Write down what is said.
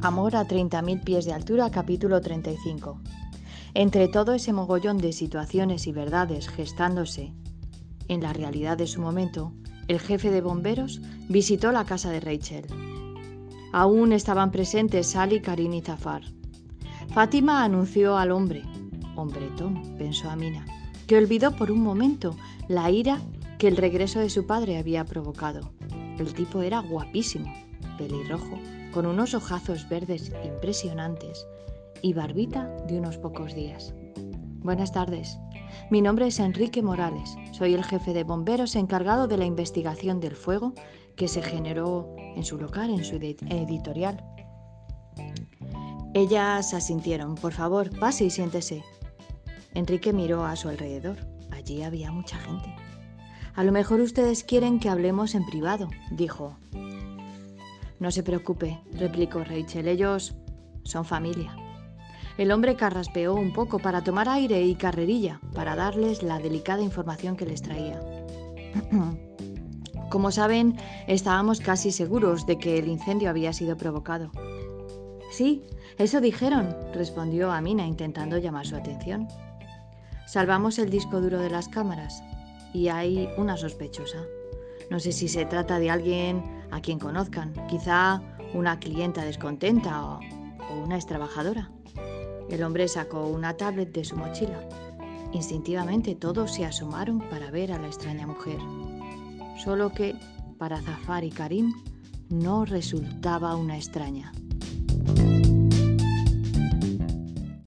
Amor a 30.000 pies de altura, capítulo 35. Entre todo ese mogollón de situaciones y verdades gestándose en la realidad de su momento, el jefe de bomberos visitó la casa de Rachel. Aún estaban presentes Sally, Karin y Zafar. Fátima anunció al hombre, hombretón, pensó Amina, que olvidó por un momento la ira que el regreso de su padre había provocado. El tipo era guapísimo, pelirrojo, con unos ojazos verdes impresionantes y barbita de unos pocos días. Buenas tardes. Mi nombre es Enrique Morales. Soy el jefe de bomberos encargado de la investigación del fuego que se generó en su local, en su editorial. Ellas asintieron. Por favor, pase y siéntese. Enrique miró a su alrededor. Allí había mucha gente. A lo mejor ustedes quieren que hablemos en privado, dijo. No se preocupe, replicó Rachel. Ellos son familia. El hombre carraspeó un poco para tomar aire y carrerilla, para darles la delicada información que les traía. Como saben, estábamos casi seguros de que el incendio había sido provocado. Sí, eso dijeron, respondió Amina intentando llamar su atención. Salvamos el disco duro de las cámaras y hay una sospechosa. No sé si se trata de alguien a quien conozcan, quizá una clienta descontenta o, una extrabajadora. El hombre sacó una tablet de su mochila. Instintivamente todos se asomaron para ver a la extraña mujer. Solo que, para Zafar y Karim, no resultaba una extraña.